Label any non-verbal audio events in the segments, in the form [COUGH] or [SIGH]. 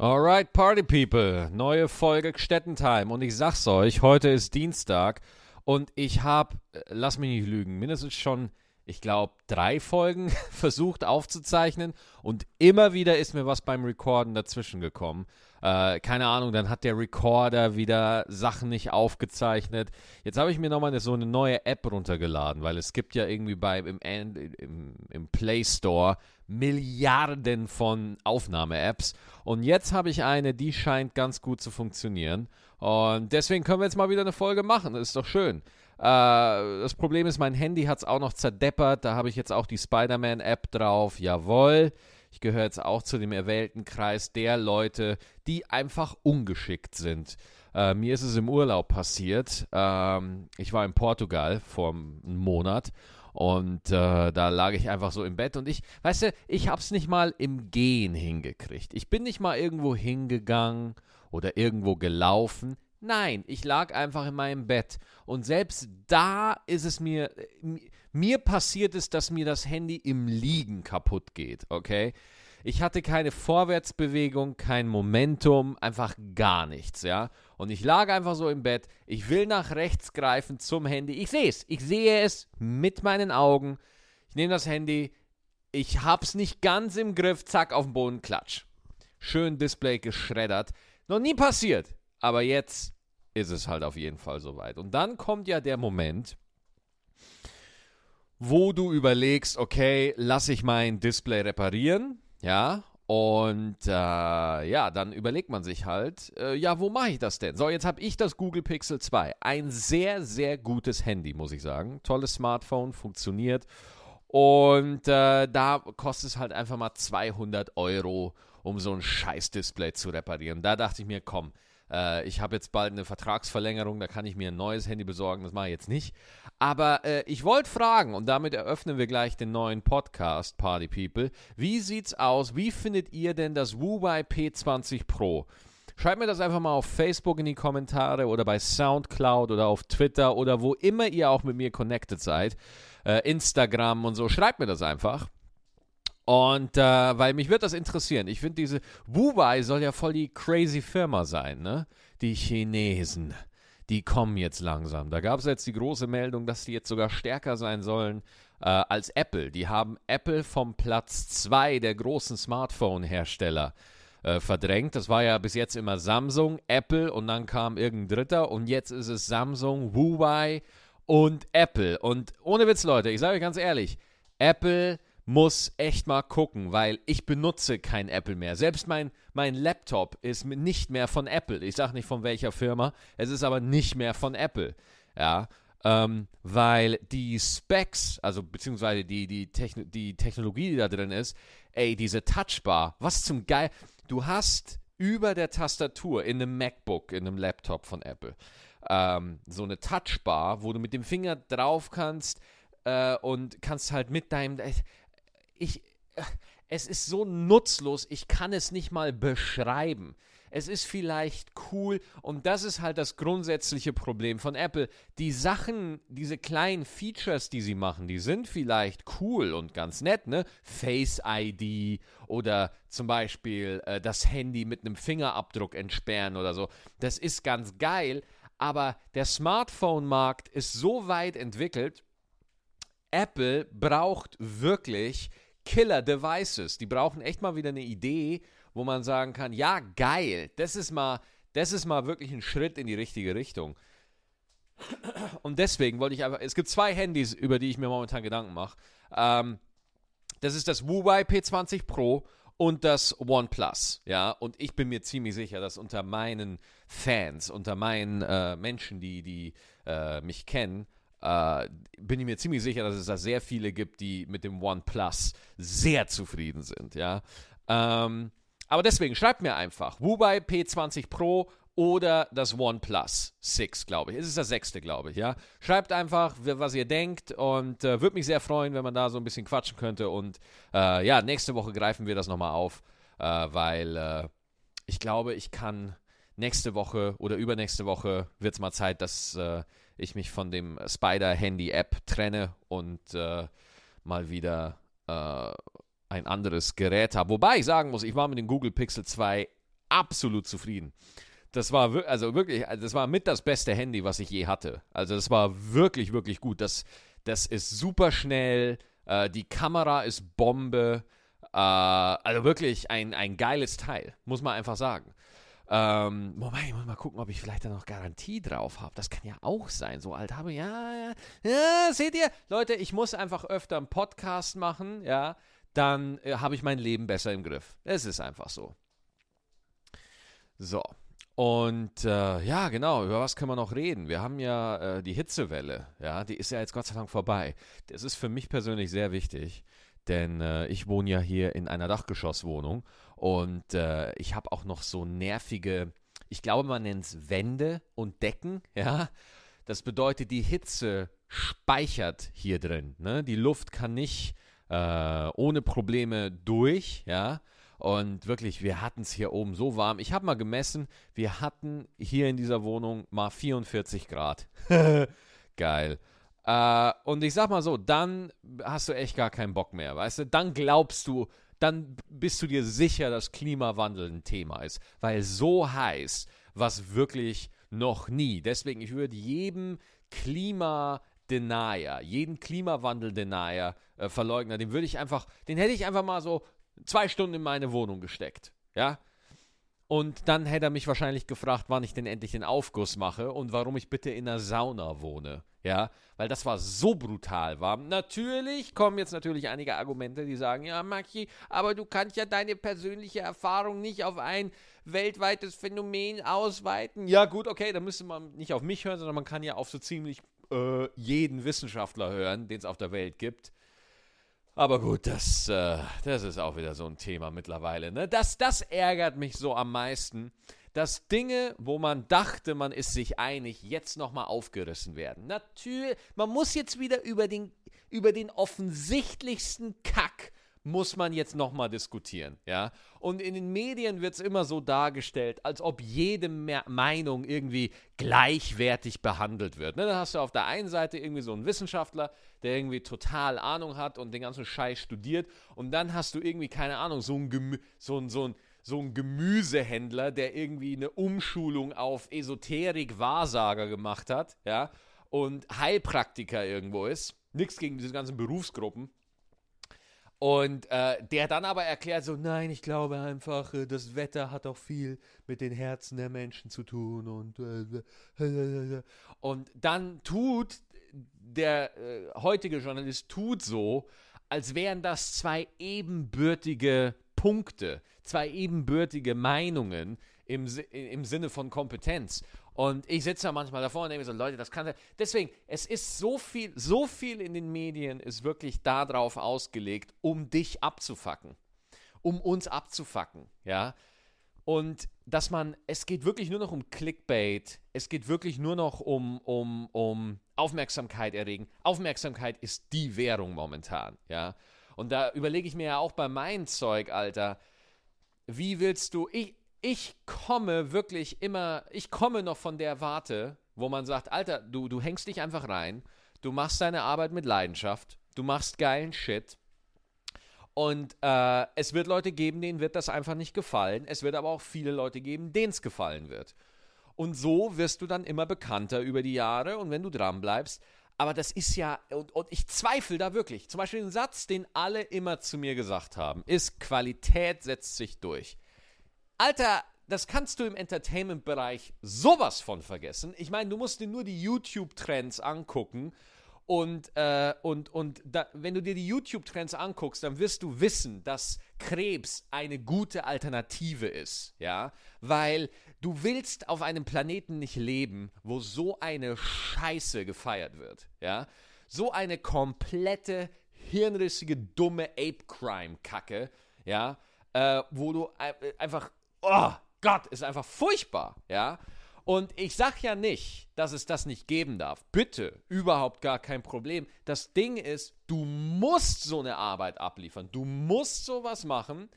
Alright, Party People, neue Folge Gstettentime und ich sag's euch, heute ist Dienstag und ich hab, äh, lass mich nicht lügen, mindestens schon, ich glaube, drei Folgen [LAUGHS] versucht aufzuzeichnen und immer wieder ist mir was beim Recorden dazwischen gekommen. Äh, keine Ahnung, dann hat der Recorder wieder Sachen nicht aufgezeichnet. Jetzt habe ich mir nochmal so eine neue App runtergeladen, weil es gibt ja irgendwie bei, im, im, im Play Store Milliarden von Aufnahme-Apps. Und jetzt habe ich eine, die scheint ganz gut zu funktionieren. Und deswegen können wir jetzt mal wieder eine Folge machen. Das ist doch schön. Äh, das Problem ist, mein Handy hat es auch noch zerdeppert. Da habe ich jetzt auch die Spider-Man-App drauf. Jawohl. Ich gehöre jetzt auch zu dem erwählten Kreis der Leute, die einfach ungeschickt sind. Äh, mir ist es im Urlaub passiert. Ähm, ich war in Portugal vor einem Monat und äh, da lag ich einfach so im Bett und ich, weißt du, ich hab's nicht mal im Gehen hingekriegt. Ich bin nicht mal irgendwo hingegangen oder irgendwo gelaufen. Nein, ich lag einfach in meinem Bett. Und selbst da ist es mir, mir passiert es, dass mir das Handy im Liegen kaputt geht, okay? Ich hatte keine Vorwärtsbewegung, kein Momentum, einfach gar nichts, ja? Und ich lag einfach so im Bett. Ich will nach rechts greifen zum Handy. Ich sehe es. Ich sehe es mit meinen Augen. Ich nehme das Handy. Ich hab's nicht ganz im Griff. Zack, auf den Boden, klatsch. Schön Display geschreddert. Noch nie passiert. Aber jetzt ist es halt auf jeden Fall soweit. Und dann kommt ja der Moment, wo du überlegst, okay, lass ich mein Display reparieren, ja, und äh, ja, dann überlegt man sich halt, äh, ja, wo mache ich das denn? So, jetzt habe ich das Google Pixel 2. Ein sehr, sehr gutes Handy, muss ich sagen. Tolles Smartphone, funktioniert. Und äh, da kostet es halt einfach mal 200 Euro, um so ein Scheiß-Display zu reparieren. Da dachte ich mir, komm, äh, ich habe jetzt bald eine Vertragsverlängerung, da kann ich mir ein neues Handy besorgen, das mache ich jetzt nicht. Aber äh, ich wollte fragen, und damit eröffnen wir gleich den neuen Podcast, Party People. Wie sieht's aus? Wie findet ihr denn das Huawei P20 Pro? Schreibt mir das einfach mal auf Facebook in die Kommentare oder bei Soundcloud oder auf Twitter oder wo immer ihr auch mit mir connected seid. Äh, Instagram und so. Schreibt mir das einfach. Und äh, weil mich wird das interessieren. Ich finde diese Huawei soll ja voll die crazy Firma sein, ne? Die Chinesen, die kommen jetzt langsam. Da gab es jetzt die große Meldung, dass die jetzt sogar stärker sein sollen äh, als Apple. Die haben Apple vom Platz 2 der großen Smartphone-Hersteller äh, verdrängt. Das war ja bis jetzt immer Samsung, Apple und dann kam irgendein Dritter und jetzt ist es Samsung, Huawei und Apple. Und ohne Witz, Leute, ich sage euch ganz ehrlich, Apple muss echt mal gucken, weil ich benutze kein Apple mehr. Selbst mein, mein Laptop ist nicht mehr von Apple. Ich sage nicht von welcher Firma, es ist aber nicht mehr von Apple. Ja, ähm, weil die Specs, also beziehungsweise die, die, Techno die Technologie, die da drin ist, ey, diese Touchbar, was zum Geil. Du hast über der Tastatur in einem MacBook, in einem Laptop von Apple, ähm, so eine Touchbar, wo du mit dem Finger drauf kannst äh, und kannst halt mit deinem ich, äh, es ist so nutzlos, ich kann es nicht mal beschreiben. Es ist vielleicht cool und das ist halt das grundsätzliche Problem von Apple. Die Sachen, diese kleinen Features, die sie machen, die sind vielleicht cool und ganz nett, ne? Face ID oder zum Beispiel äh, das Handy mit einem Fingerabdruck entsperren oder so. Das ist ganz geil, aber der Smartphone-Markt ist so weit entwickelt, Apple braucht wirklich Killer-Devices. Die brauchen echt mal wieder eine Idee, wo man sagen kann, ja, geil, das ist mal, das ist mal wirklich ein Schritt in die richtige Richtung. Und deswegen wollte ich einfach, es gibt zwei Handys, über die ich mir momentan Gedanken mache. Ähm, das ist das Huawei P20 Pro und das OnePlus. Ja, und ich bin mir ziemlich sicher, dass unter meinen Fans, unter meinen äh, Menschen, die, die äh, mich kennen, äh, bin ich mir ziemlich sicher, dass es da sehr viele gibt, die mit dem OnePlus sehr zufrieden sind, ja. Ähm, aber deswegen schreibt mir einfach Huawei P20 Pro oder das OnePlus 6, glaube ich. Es ist das sechste, glaube ich, ja. Schreibt einfach, was ihr denkt und äh, würde mich sehr freuen, wenn man da so ein bisschen quatschen könnte. Und äh, ja, nächste Woche greifen wir das nochmal auf, äh, weil äh, ich glaube, ich kann nächste Woche oder übernächste Woche wird es mal Zeit, dass äh, ich mich von dem Spider-Handy-App trenne und äh, mal wieder äh, ein anderes Gerät habe. Wobei ich sagen muss, ich war mit dem Google Pixel 2 absolut zufrieden. Das war also wirklich, also das war mit das beste Handy, was ich je hatte. Also das war wirklich, wirklich gut. Das, das ist super schnell, äh, die Kamera ist Bombe. Äh, also wirklich ein, ein geiles Teil, muss man einfach sagen. Ähm, Moment, ich muss mal gucken, ob ich vielleicht da noch Garantie drauf habe. Das kann ja auch sein. So alt habe ich. Ja, ja, ja. Seht ihr? Leute, ich muss einfach öfter einen Podcast machen, ja. Dann äh, habe ich mein Leben besser im Griff. Es ist einfach so. So. Und äh, ja, genau, über was können wir noch reden? Wir haben ja äh, die Hitzewelle, ja, die ist ja jetzt Gott sei Dank vorbei. Das ist für mich persönlich sehr wichtig, denn äh, ich wohne ja hier in einer Dachgeschosswohnung und äh, ich habe auch noch so nervige, ich glaube, man nennt es Wände und Decken, ja. Das bedeutet, die Hitze speichert hier drin. Ne? Die Luft kann nicht äh, ohne Probleme durch, ja. Und wirklich, wir hatten es hier oben so warm. Ich habe mal gemessen, wir hatten hier in dieser Wohnung mal 44 Grad. [LAUGHS] Geil. Äh, und ich sag mal so, dann hast du echt gar keinen Bock mehr, weißt du? Dann glaubst du, dann bist du dir sicher, dass Klimawandel ein Thema ist. Weil so heiß, was wirklich noch nie. Deswegen, ich würde jedem Klima Denier, jeden Klimawandel-Denier, äh, Verleugner, den würde ich einfach, den hätte ich einfach mal so zwei Stunden in meine Wohnung gesteckt. Ja? Und dann hätte er mich wahrscheinlich gefragt, wann ich denn endlich den Aufguss mache und warum ich bitte in einer Sauna wohne. Ja, weil das war so brutal warm. Natürlich kommen jetzt natürlich einige Argumente, die sagen, ja, Maki, aber du kannst ja deine persönliche Erfahrung nicht auf ein weltweites Phänomen ausweiten. Ja, gut, okay, dann müsste man nicht auf mich hören, sondern man kann ja auf so ziemlich äh, jeden Wissenschaftler hören, den es auf der Welt gibt. Aber gut, das, äh, das ist auch wieder so ein Thema mittlerweile. Ne? Das, das ärgert mich so am meisten, dass Dinge, wo man dachte, man ist sich einig, jetzt nochmal aufgerissen werden. Natürlich, man muss jetzt wieder über den, über den offensichtlichsten Kack muss man jetzt nochmal diskutieren, ja. Und in den Medien wird es immer so dargestellt, als ob jede Meinung irgendwie gleichwertig behandelt wird. Ne? Dann hast du auf der einen Seite irgendwie so einen Wissenschaftler, der irgendwie total Ahnung hat und den ganzen Scheiß studiert. Und dann hast du irgendwie, keine Ahnung, so ein, Gemü so ein, so ein so ein Gemüsehändler, der irgendwie eine Umschulung auf Esoterik-Wahrsager gemacht hat, ja, und Heilpraktiker irgendwo ist. Nichts gegen diese ganzen Berufsgruppen. Und äh, der dann aber erklärt so, nein, ich glaube einfach, äh, das Wetter hat auch viel mit den Herzen der Menschen zu tun und äh, [LAUGHS] und dann tut der äh, heutige Journalist tut so, als wären das zwei ebenbürtige Punkte, zwei ebenbürtige Meinungen im, im Sinne von Kompetenz. Und ich sitze da manchmal davor und denke so, Leute, das kann. Deswegen, es ist so viel, so viel in den Medien ist wirklich darauf ausgelegt, um dich abzufacken. Um uns abzufacken, ja. Und dass man, es geht wirklich nur noch um Clickbait, es geht wirklich nur noch um, um, um Aufmerksamkeit erregen. Aufmerksamkeit ist die Währung momentan, ja. Und da überlege ich mir ja auch bei meinem Zeug, Alter, wie willst du, ich, ich komme wirklich immer, ich komme noch von der Warte, wo man sagt, Alter, du, du hängst dich einfach rein, du machst deine Arbeit mit Leidenschaft, du machst geilen Shit. Und äh, es wird Leute geben, denen wird das einfach nicht gefallen. Es wird aber auch viele Leute geben, denen es gefallen wird. Und so wirst du dann immer bekannter über die Jahre und wenn du dran bleibst. Aber das ist ja, und, und ich zweifle da wirklich. Zum Beispiel ein Satz, den alle immer zu mir gesagt haben, ist, Qualität setzt sich durch. Alter, das kannst du im Entertainment-Bereich sowas von vergessen. Ich meine, du musst dir nur die YouTube-Trends angucken. Und, äh, und, und da, wenn du dir die YouTube-Trends anguckst, dann wirst du wissen, dass Krebs eine gute Alternative ist, ja, weil du willst auf einem Planeten nicht leben, wo so eine Scheiße gefeiert wird, ja, so eine komplette hirnrissige dumme Ape-Crime-Kacke, ja, äh, wo du einfach oh Gott, ist einfach furchtbar, ja. Und ich sag ja nicht, dass es das nicht geben darf. Bitte, überhaupt gar kein Problem. Das Ding ist, du musst so eine Arbeit abliefern. Du musst sowas machen,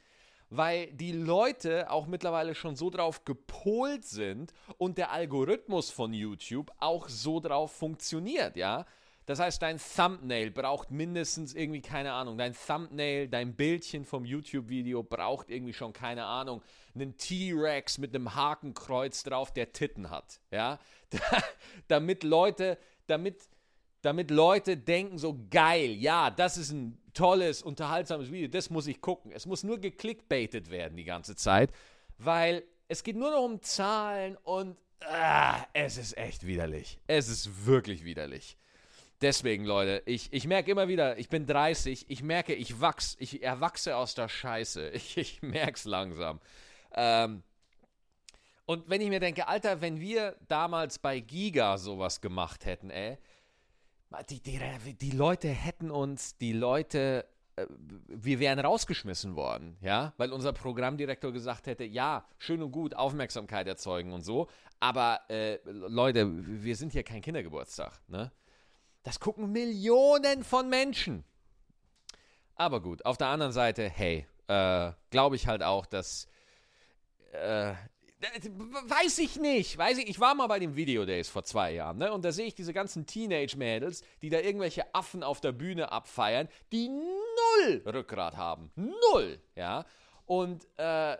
weil die Leute auch mittlerweile schon so drauf gepolt sind und der Algorithmus von YouTube auch so drauf funktioniert, ja. Das heißt, dein Thumbnail braucht mindestens irgendwie, keine Ahnung, dein Thumbnail, dein Bildchen vom YouTube-Video braucht irgendwie schon, keine Ahnung, einen T-Rex mit einem Hakenkreuz drauf, der Titten hat. Ja, [LAUGHS] damit Leute, damit, damit Leute denken so geil, ja, das ist ein tolles, unterhaltsames Video, das muss ich gucken. Es muss nur geklickbaitet werden die ganze Zeit, weil es geht nur noch um Zahlen und ah, es ist echt widerlich. Es ist wirklich widerlich. Deswegen, Leute, ich, ich merke immer wieder, ich bin 30, ich merke, ich wachse, ich erwachse aus der Scheiße. [LAUGHS] Ich, ich merke es langsam. Ähm, und wenn ich mir denke, Alter, wenn wir damals bei Giga sowas gemacht hätten, ey, die, die, die Leute hätten uns, die Leute, äh, wir wären rausgeschmissen worden, ja, weil unser Programmdirektor gesagt hätte, ja, schön und gut, Aufmerksamkeit erzeugen und so, aber äh, Leute, wir sind hier kein Kindergeburtstag, ne? Das gucken Millionen von Menschen. Aber gut, auf der anderen Seite, hey, äh, glaube ich halt auch, dass. Äh, weiß ich nicht, weiß ich, ich war mal bei den Video Days vor zwei Jahren, ne? Und da sehe ich diese ganzen Teenage-Mädels, die da irgendwelche Affen auf der Bühne abfeiern, die null Rückgrat haben. Null, ja. Und äh,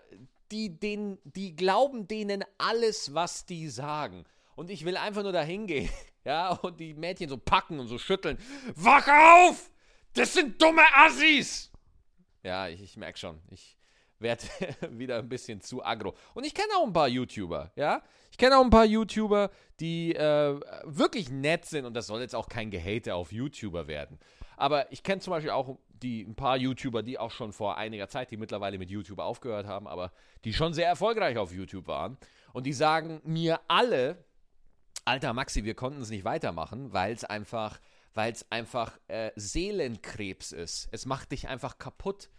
die, den, die glauben denen alles, was die sagen. Und ich will einfach nur dahin gehen ja, und die Mädchen so packen und so schütteln. Wach auf! Das sind dumme Assis! Ja, ich, ich merke schon. Ich werde [LAUGHS] wieder ein bisschen zu aggro. Und ich kenne auch ein paar YouTuber, ja. Ich kenne auch ein paar YouTuber, die äh, wirklich nett sind und das soll jetzt auch kein Gehate auf YouTuber werden. Aber ich kenne zum Beispiel auch die, ein paar YouTuber, die auch schon vor einiger Zeit, die mittlerweile mit YouTube aufgehört haben, aber die schon sehr erfolgreich auf YouTube waren. Und die sagen mir alle, Alter Maxi, wir konnten es nicht weitermachen, weil es einfach, weil es einfach äh, Seelenkrebs ist. Es macht dich einfach kaputt.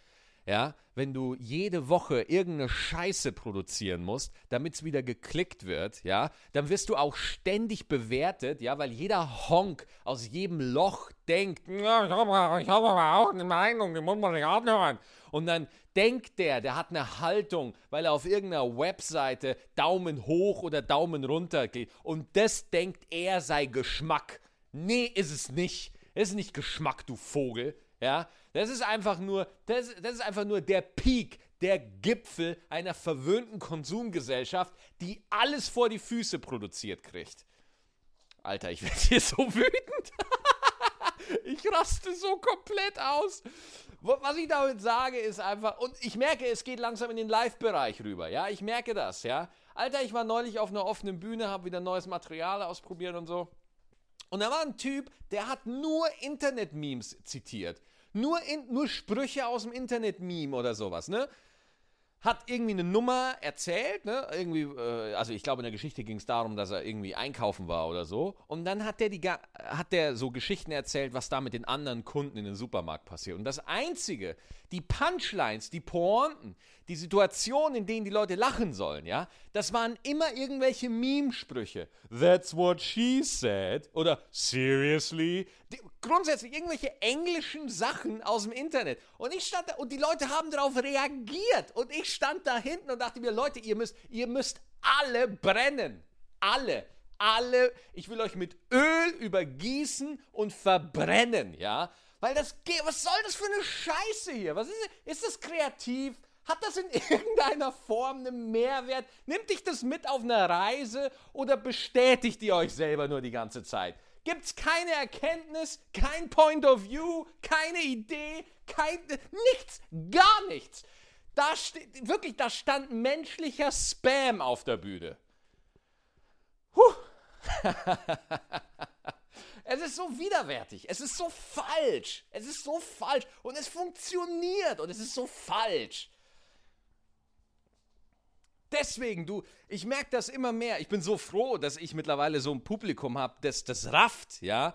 Ja, wenn du jede Woche irgendeine Scheiße produzieren musst, damit es wieder geklickt wird, ja, dann wirst du auch ständig bewertet, ja, weil jeder Honk aus jedem Loch denkt, ja, ich habe hab aber auch eine Meinung, die muss man sich anhören. Und dann denkt der, der hat eine Haltung, weil er auf irgendeiner Webseite Daumen hoch oder Daumen runter geht. Und das denkt er sei Geschmack. Nee, ist es nicht. Es ist nicht Geschmack, du Vogel. Ja, das ist einfach nur, das, das ist einfach nur der Peak, der Gipfel einer verwöhnten Konsumgesellschaft, die alles vor die Füße produziert kriegt. Alter, ich werde hier so wütend. [LAUGHS] ich raste so komplett aus. Was ich damit sage, ist einfach, und ich merke, es geht langsam in den Live-Bereich rüber, ja, ich merke das, ja. Alter, ich war neulich auf einer offenen Bühne, habe wieder neues Material ausprobiert und so. Und da war ein Typ, der hat nur Internet-Memes zitiert. Nur, in, nur Sprüche aus dem Internet-Meme oder sowas, ne? Hat irgendwie eine Nummer erzählt, ne? Irgendwie, äh, also ich glaube, in der Geschichte ging es darum, dass er irgendwie einkaufen war oder so. Und dann hat der, die, hat der so Geschichten erzählt, was da mit den anderen Kunden in den Supermarkt passiert. Und das Einzige, die Punchlines, die Pointen, die Situationen, in denen die Leute lachen sollen, ja, das waren immer irgendwelche Meme-Sprüche. That's what she said. Oder seriously. Die, grundsätzlich irgendwelche englischen Sachen aus dem Internet. Und ich stand da und die Leute haben darauf reagiert. Und ich stand da hinten und dachte mir, Leute, ihr müsst, ihr müsst alle brennen. Alle. Alle. Ich will euch mit Öl übergießen und verbrennen, ja. Weil das geht, was soll das für eine Scheiße hier? Was ist, ist das kreativ? Hat das in [LAUGHS] irgendeiner Form einen Mehrwert? Nimmt dich das mit auf eine Reise oder bestätigt ihr euch selber nur die ganze Zeit? Gibt es keine Erkenntnis, kein Point of View, keine Idee, kein, nichts, gar nichts. Da steht, wirklich, da stand menschlicher Spam auf der Bühne. Huh. [LAUGHS] Es ist so widerwärtig. Es ist so falsch. Es ist so falsch. Und es funktioniert. Und es ist so falsch. Deswegen, du, ich merke das immer mehr. Ich bin so froh, dass ich mittlerweile so ein Publikum habe, das das rafft, ja.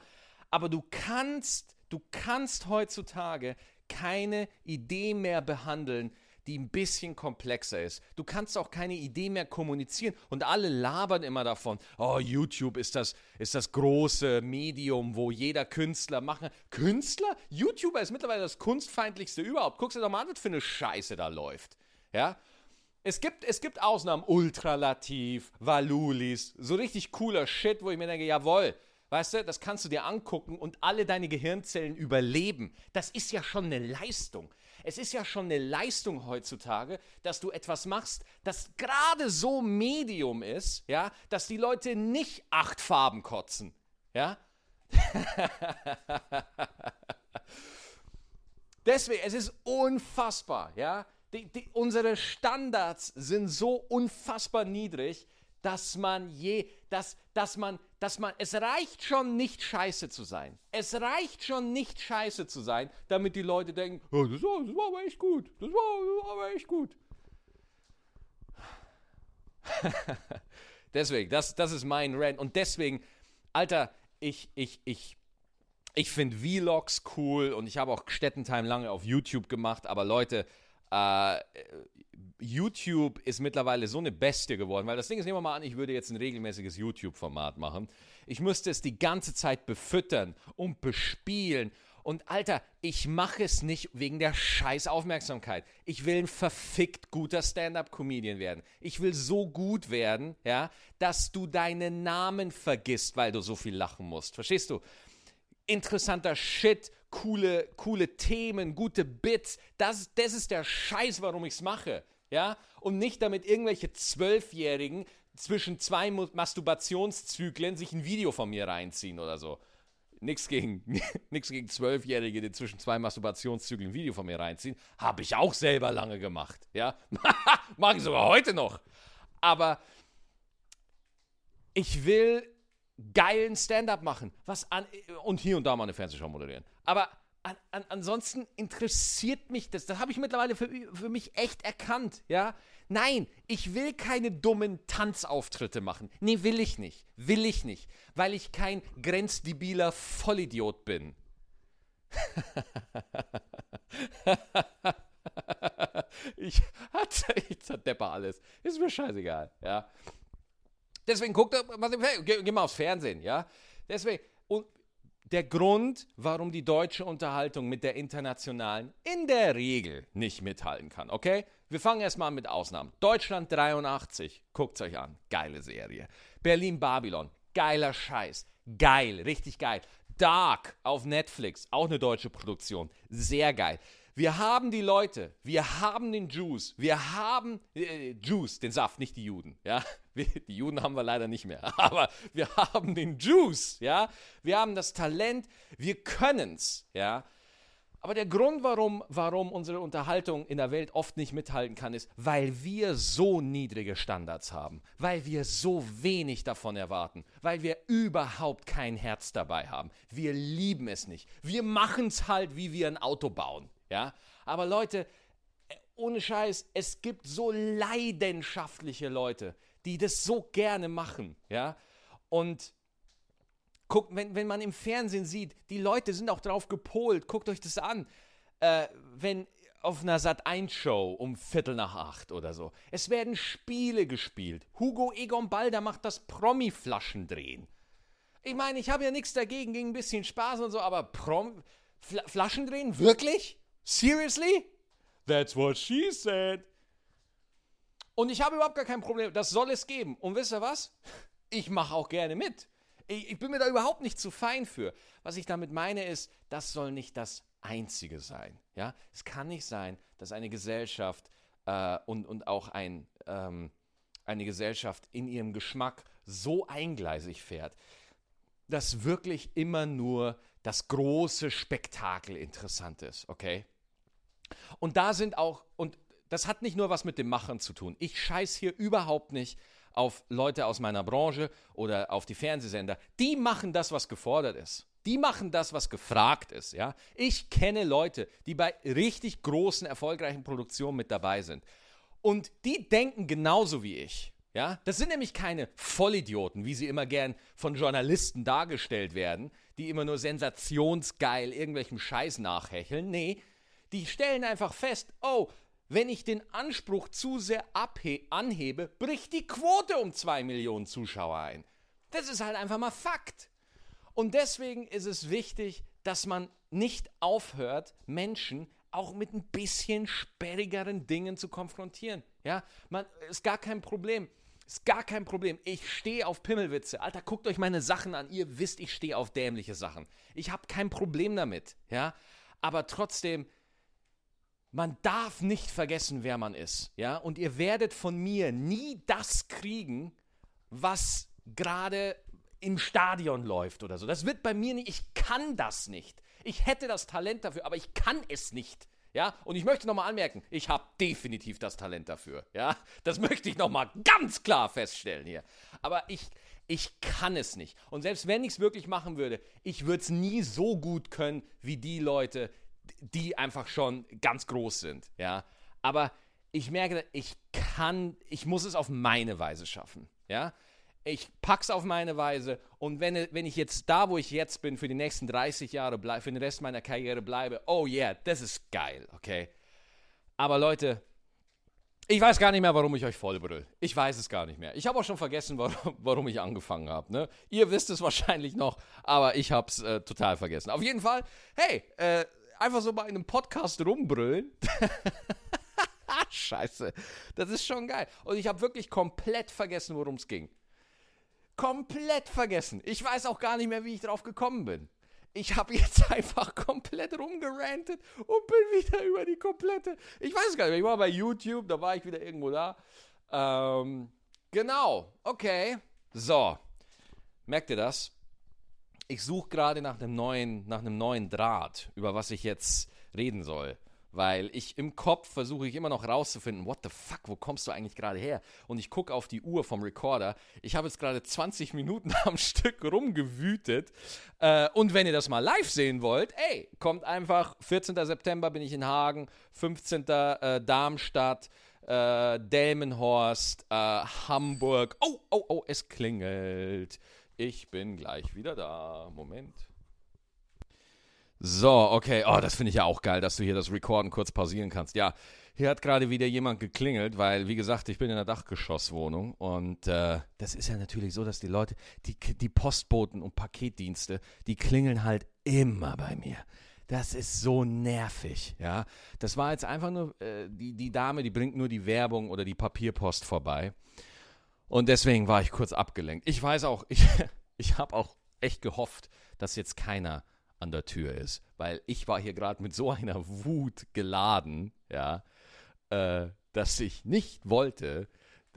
Aber du kannst, du kannst heutzutage keine Idee mehr behandeln, die ein bisschen komplexer ist. Du kannst auch keine Idee mehr kommunizieren und alle labern immer davon, oh, YouTube ist das, ist das große Medium, wo jeder Künstler machen. Künstler? YouTuber ist mittlerweile das kunstfeindlichste überhaupt. Guckst dir doch mal an, was für eine Scheiße da läuft. Ja? Es gibt, es gibt Ausnahmen, Ultralativ, Valulis, so richtig cooler Shit, wo ich mir denke, jawohl, weißt du, das kannst du dir angucken und alle deine Gehirnzellen überleben. Das ist ja schon eine Leistung. Es ist ja schon eine Leistung heutzutage, dass du etwas machst, das gerade so Medium ist, ja, dass die Leute nicht acht Farben kotzen, ja. [LAUGHS] Deswegen, es ist unfassbar, ja. Die, die, unsere Standards sind so unfassbar niedrig, dass man je, dass, dass man, dass man, es reicht schon nicht scheiße zu sein. Es reicht schon nicht scheiße zu sein, damit die Leute denken, oh, das, war, das war aber echt gut, das war, das war aber echt gut. [LAUGHS] deswegen, das, das ist mein Rant. Und deswegen, Alter, ich, ich, ich, ich finde Vlogs cool und ich habe auch Städtentime lange auf YouTube gemacht, aber Leute, äh, YouTube ist mittlerweile so eine Bestie geworden, weil das Ding ist, nehmen wir mal an, ich würde jetzt ein regelmäßiges YouTube-Format machen. Ich müsste es die ganze Zeit befüttern und bespielen. Und Alter, ich mache es nicht wegen der scheiß Aufmerksamkeit. Ich will ein verfickt guter Stand-up-Comedian werden. Ich will so gut werden, ja, dass du deinen Namen vergisst, weil du so viel lachen musst. Verstehst du? interessanter Shit, coole, coole Themen, gute Bits. Das, das ist der Scheiß, warum ich es mache. Ja? Und nicht damit irgendwelche Zwölfjährigen zwischen zwei Masturbationszyklen sich ein Video von mir reinziehen oder so. Nichts gegen, [LAUGHS] nix gegen Zwölfjährige, die zwischen zwei Masturbationszyklen ein Video von mir reinziehen. Habe ich auch selber lange gemacht. Ja? [LAUGHS] Mache ich sogar heute noch. Aber ich will geilen Stand-up machen. Was an, und hier und da mal eine Fernsehshow moderieren. Aber an, an, ansonsten interessiert mich das. Das habe ich mittlerweile für, für mich echt erkannt. Ja? Nein, ich will keine dummen Tanzauftritte machen. Nee, will ich nicht. Will ich nicht. Weil ich kein grenzdebiler Vollidiot bin. [LAUGHS] ich hatte, ich zerdepper alles. Ist mir scheißegal, ja. Deswegen guckt was im geh, geh mal aufs Fernsehen, ja. Deswegen, und der Grund, warum die deutsche Unterhaltung mit der internationalen in der Regel nicht mithalten kann, okay? Wir fangen erstmal mit Ausnahmen. Deutschland 83, guckt's euch an, geile Serie. Berlin Babylon, geiler Scheiß, geil, richtig geil. Dark auf Netflix, auch eine deutsche Produktion, sehr geil. Wir haben die Leute, wir haben den Juice, wir haben äh, Juice, den Saft, nicht die Juden, ja. [LAUGHS] Die Juden haben wir leider nicht mehr, [LAUGHS] aber wir haben den Juice, ja. Wir haben das Talent, wir können's, ja. Aber der Grund, warum, warum unsere Unterhaltung in der Welt oft nicht mithalten kann, ist, weil wir so niedrige Standards haben, weil wir so wenig davon erwarten, weil wir überhaupt kein Herz dabei haben. Wir lieben es nicht. Wir machen es halt, wie wir ein Auto bauen. Ja? Aber Leute, ohne Scheiß, es gibt so leidenschaftliche Leute, die das so gerne machen. Ja? Und guckt, wenn, wenn man im Fernsehen sieht, die Leute sind auch drauf gepolt, guckt euch das an. Äh, wenn auf einer Sat1-Show um Viertel nach acht oder so. Es werden Spiele gespielt. Hugo Egon Balder macht das Promi-Flaschendrehen. Ich meine, ich habe ja nichts dagegen, gegen ein bisschen Spaß und so, aber Prom Fl Flaschendrehen? Wirklich? Seriously? That's what she said. Und ich habe überhaupt gar kein Problem. Das soll es geben. Und wisst ihr was? Ich mache auch gerne mit. Ich, ich bin mir da überhaupt nicht zu fein für. Was ich damit meine ist, das soll nicht das Einzige sein. Ja? Es kann nicht sein, dass eine Gesellschaft äh, und, und auch ein, ähm, eine Gesellschaft in ihrem Geschmack so eingleisig fährt, dass wirklich immer nur das große Spektakel interessant ist, okay? Und da sind auch, und das hat nicht nur was mit dem Machen zu tun. Ich scheiß hier überhaupt nicht auf Leute aus meiner Branche oder auf die Fernsehsender. Die machen das, was gefordert ist. Die machen das, was gefragt ist, ja. Ich kenne Leute, die bei richtig großen, erfolgreichen Produktionen mit dabei sind. Und die denken genauso wie ich. Ja, das sind nämlich keine Vollidioten, wie sie immer gern von Journalisten dargestellt werden, die immer nur sensationsgeil irgendwelchem Scheiß nachhecheln. Nee, die stellen einfach fest, oh, wenn ich den Anspruch zu sehr anhebe, bricht die Quote um zwei Millionen Zuschauer ein. Das ist halt einfach mal Fakt. Und deswegen ist es wichtig, dass man nicht aufhört, Menschen auch mit ein bisschen sperrigeren Dingen zu konfrontieren. Ja, man ist gar kein Problem. Ist gar kein Problem. Ich stehe auf Pimmelwitze. Alter, guckt euch meine Sachen an. Ihr wisst, ich stehe auf dämliche Sachen. Ich habe kein Problem damit, ja? Aber trotzdem man darf nicht vergessen, wer man ist, ja? Und ihr werdet von mir nie das kriegen, was gerade im Stadion läuft oder so. Das wird bei mir nicht, ich kann das nicht. Ich hätte das Talent dafür, aber ich kann es nicht. Ja, und ich möchte nochmal anmerken, ich habe definitiv das Talent dafür. Ja, das möchte ich nochmal ganz klar feststellen hier. Aber ich, ich kann es nicht. Und selbst wenn ich es wirklich machen würde, ich würde es nie so gut können wie die Leute, die einfach schon ganz groß sind, ja. Aber ich merke, ich kann, ich muss es auf meine Weise schaffen, ja. Ich pack's auf meine Weise und wenn, wenn ich jetzt da, wo ich jetzt bin, für die nächsten 30 Jahre bleibe, für den Rest meiner Karriere bleibe, oh yeah, das ist geil, okay. Aber Leute, ich weiß gar nicht mehr, warum ich euch vollbrüll. Ich weiß es gar nicht mehr. Ich habe auch schon vergessen, [LAUGHS] warum, warum ich angefangen habe. Ne? Ihr wisst es wahrscheinlich noch, aber ich habe es äh, total vergessen. Auf jeden Fall, hey, äh, einfach so bei einem Podcast rumbrüllen. [LAUGHS] Scheiße, das ist schon geil. Und ich habe wirklich komplett vergessen, worum es ging. Komplett vergessen. Ich weiß auch gar nicht mehr, wie ich drauf gekommen bin. Ich habe [LAUGHS] jetzt einfach komplett rumgerantet und bin wieder über die komplette. Ich weiß es gar nicht mehr. Ich war bei YouTube, da war ich wieder irgendwo da. Ähm, genau, okay. So, merkt ihr das? Ich suche gerade nach einem neuen, nach einem neuen Draht, über was ich jetzt reden soll. Weil ich im Kopf versuche ich immer noch rauszufinden, what the fuck, wo kommst du eigentlich gerade her? Und ich gucke auf die Uhr vom Recorder. Ich habe jetzt gerade 20 Minuten [LAUGHS] am Stück rumgewütet. Äh, und wenn ihr das mal live sehen wollt, ey, kommt einfach. 14. September bin ich in Hagen, 15. Äh, Darmstadt, äh, Delmenhorst, äh, Hamburg. Oh, oh, oh, es klingelt. Ich bin gleich wieder da. Moment. So, okay. Oh, das finde ich ja auch geil, dass du hier das Recorden kurz pausieren kannst. Ja, hier hat gerade wieder jemand geklingelt, weil, wie gesagt, ich bin in einer Dachgeschosswohnung und äh, das ist ja natürlich so, dass die Leute, die, die Postboten und Paketdienste, die klingeln halt immer bei mir. Das ist so nervig, ja. Das war jetzt einfach nur, äh, die, die Dame, die bringt nur die Werbung oder die Papierpost vorbei. Und deswegen war ich kurz abgelenkt. Ich weiß auch, ich, [LAUGHS] ich habe auch echt gehofft, dass jetzt keiner an der Tür ist, weil ich war hier gerade mit so einer Wut geladen, ja, äh, dass ich nicht wollte,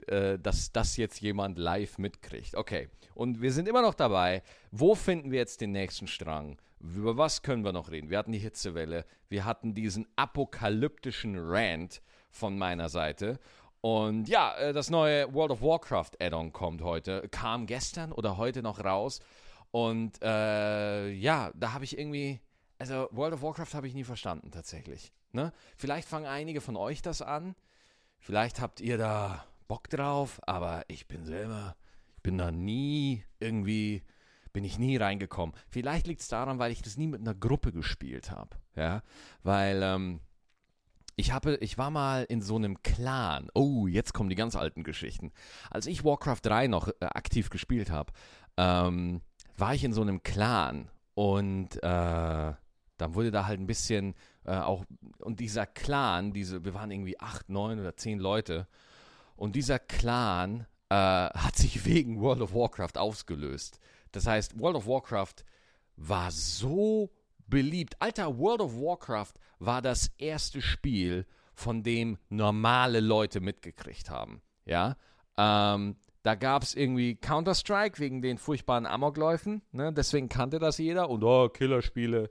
äh, dass das jetzt jemand live mitkriegt. Okay, und wir sind immer noch dabei. Wo finden wir jetzt den nächsten Strang? Über was können wir noch reden? Wir hatten die Hitzewelle, wir hatten diesen apokalyptischen Rant von meiner Seite und ja, äh, das neue World of Warcraft Add-on kommt heute. Kam gestern oder heute noch raus. Und äh, ja, da habe ich irgendwie. Also, World of Warcraft habe ich nie verstanden, tatsächlich. Ne? Vielleicht fangen einige von euch das an. Vielleicht habt ihr da Bock drauf, aber ich bin selber. Ich bin da nie irgendwie. Bin ich nie reingekommen. Vielleicht liegt es daran, weil ich das nie mit einer Gruppe gespielt habe. Ja, weil. Ähm, ich, habe, ich war mal in so einem Clan. Oh, jetzt kommen die ganz alten Geschichten. Als ich Warcraft 3 noch äh, aktiv gespielt habe, ähm, war ich in so einem Clan und äh, dann wurde da halt ein bisschen äh, auch, und dieser Clan, diese, wir waren irgendwie acht, neun oder zehn Leute, und dieser Clan äh, [LAUGHS] hat sich wegen World of Warcraft ausgelöst. Das heißt, World of Warcraft war so beliebt. Alter, World of Warcraft war das erste Spiel, von dem normale Leute mitgekriegt haben. Ja, ähm, da gab es irgendwie Counter-Strike wegen den furchtbaren Amokläufen. Ne? Deswegen kannte das jeder. Und oh, Killerspiele.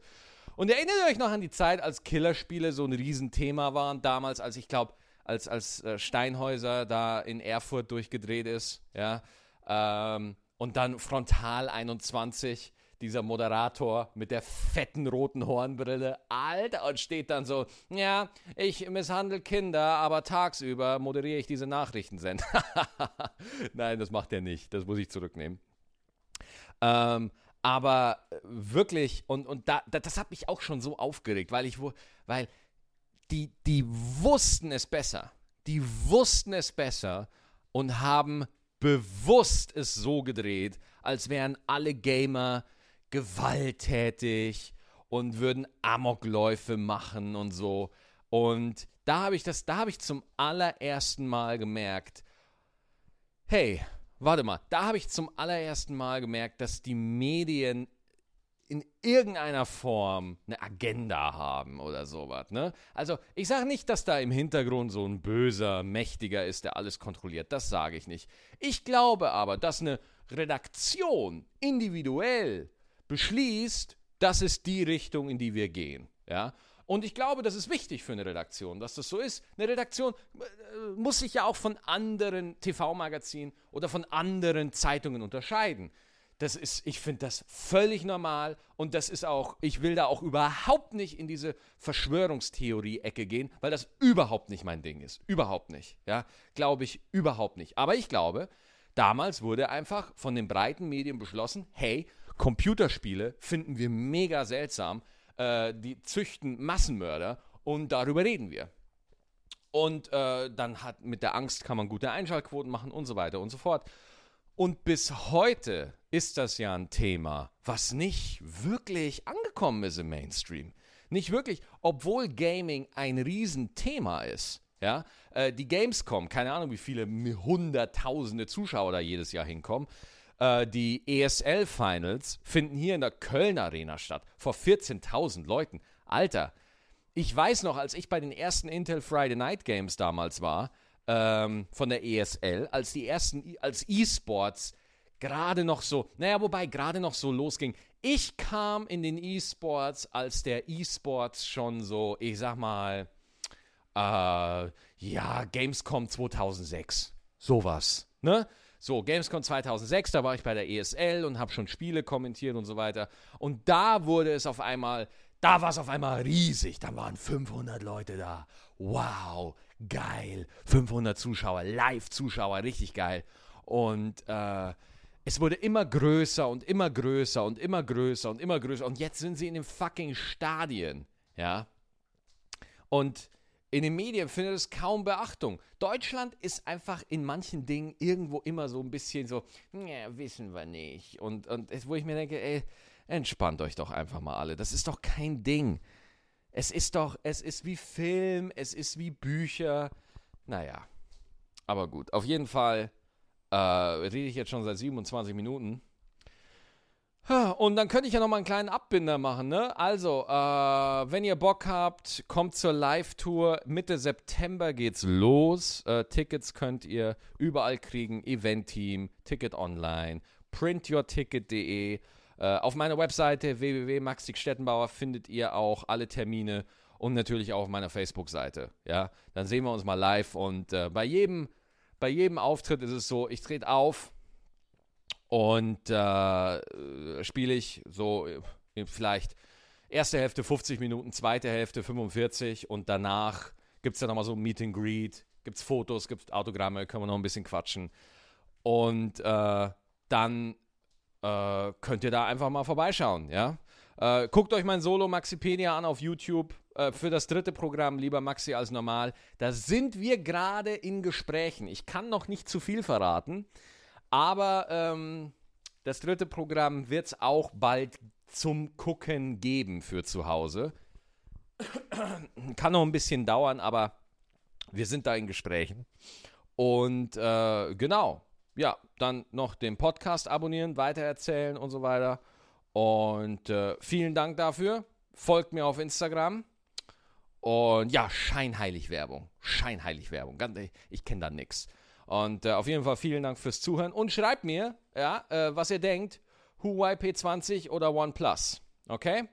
Und erinnert euch noch an die Zeit, als Killerspiele so ein Riesenthema waren. Damals, als ich glaube, als, als äh, Steinhäuser da in Erfurt durchgedreht ist. Ja. Ähm, und dann Frontal 21 dieser Moderator mit der fetten roten Hornbrille, Alter, und steht dann so, ja, ich misshandle Kinder, aber tagsüber moderiere ich diese Nachrichtensender. [LAUGHS] Nein, das macht er nicht, das muss ich zurücknehmen. Ähm, aber wirklich, und, und da, das hat mich auch schon so aufgeregt, weil ich, weil die, die wussten es besser. Die wussten es besser und haben bewusst es so gedreht, als wären alle Gamer gewalttätig und würden Amokläufe machen und so. Und da habe ich das, da habe ich zum allerersten Mal gemerkt, hey, warte mal, da habe ich zum allerersten Mal gemerkt, dass die Medien in irgendeiner Form eine Agenda haben oder sowas. Ne? Also ich sage nicht, dass da im Hintergrund so ein böser, mächtiger ist, der alles kontrolliert. Das sage ich nicht. Ich glaube aber, dass eine Redaktion individuell beschließt, das ist die Richtung, in die wir gehen. Ja? Und ich glaube, das ist wichtig für eine Redaktion, dass das so ist. Eine Redaktion äh, muss sich ja auch von anderen TV-Magazinen oder von anderen Zeitungen unterscheiden. Das ist, ich finde das völlig normal und das ist auch, ich will da auch überhaupt nicht in diese Verschwörungstheorie-Ecke gehen, weil das überhaupt nicht mein Ding ist. Überhaupt nicht. Ja, glaube ich überhaupt nicht. Aber ich glaube, damals wurde einfach von den breiten Medien beschlossen, hey, Computerspiele finden wir mega seltsam, äh, die züchten Massenmörder und darüber reden wir. Und äh, dann hat mit der Angst kann man gute Einschaltquoten machen und so weiter und so fort. Und bis heute ist das ja ein Thema, was nicht wirklich angekommen ist im Mainstream. Nicht wirklich, obwohl Gaming ein Riesenthema ist. Ja, äh, die Gamescom, keine Ahnung, wie viele hunderttausende Zuschauer da jedes Jahr hinkommen. Äh, die ESL Finals finden hier in der Köln Arena statt, vor 14.000 Leuten. Alter, ich weiß noch, als ich bei den ersten Intel Friday Night Games damals war, ähm, von der ESL, als die ersten, als E-Sports gerade noch so, naja, wobei gerade noch so losging. Ich kam in den E-Sports, als der E-Sports schon so, ich sag mal, äh, ja, Gamescom 2006. Sowas, ne? So, Gamescom 2006, da war ich bei der ESL und habe schon Spiele kommentiert und so weiter. Und da wurde es auf einmal, da war es auf einmal riesig. Da waren 500 Leute da. Wow, geil. 500 Zuschauer, Live-Zuschauer, richtig geil. Und äh, es wurde immer größer und immer größer und immer größer und immer größer. Und jetzt sind sie in den fucking Stadien. Ja. Und in den Medien findet es kaum Beachtung. Deutschland ist einfach in manchen Dingen irgendwo immer so ein bisschen so, ja, wissen wir nicht. Und, und wo ich mir denke, ey, entspannt euch doch einfach mal alle. Das ist doch kein Ding. Es ist doch, es ist wie Film, es ist wie Bücher. Naja, aber gut. Auf jeden Fall äh, rede ich jetzt schon seit 27 Minuten. Und dann könnte ich ja noch mal einen kleinen Abbinder machen, ne? Also, äh, wenn ihr Bock habt, kommt zur Live-Tour. Mitte September geht's los. Äh, Tickets könnt ihr überall kriegen. Event-Team, Ticket Online, printyourticket.de. Äh, auf meiner Webseite www.maxig-stettenbauer findet ihr auch alle Termine und natürlich auch auf meiner Facebook-Seite. Ja, dann sehen wir uns mal live und äh, bei jedem, bei jedem Auftritt ist es so, ich trete auf und äh, spiele ich so äh, vielleicht erste Hälfte 50 Minuten, zweite Hälfte 45 und danach gibt es dann nochmal so Meet and Greet, gibt es Fotos, gibt es Autogramme, können wir noch ein bisschen quatschen. Und äh, dann äh, könnt ihr da einfach mal vorbeischauen, ja. Äh, guckt euch mein Solo Maxipedia an auf YouTube äh, für das dritte Programm, lieber Maxi als normal. Da sind wir gerade in Gesprächen. Ich kann noch nicht zu viel verraten, aber ähm, das dritte Programm wird es auch bald zum Gucken geben für zu Hause. [CLEARS THROAT] kann noch ein bisschen dauern, aber wir sind da in Gesprächen. Und äh, genau, ja, dann noch den Podcast abonnieren, weitererzählen und so weiter. Und äh, vielen Dank dafür. Folgt mir auf Instagram. Und ja, scheinheilig Werbung. Scheinheilig Werbung. Ich kenne da nichts. Und äh, auf jeden Fall vielen Dank fürs Zuhören. Und schreibt mir, ja, äh, was ihr denkt. Huawei P20 oder OnePlus. Okay?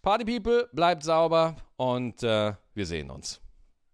Party People, bleibt sauber und äh, wir sehen uns.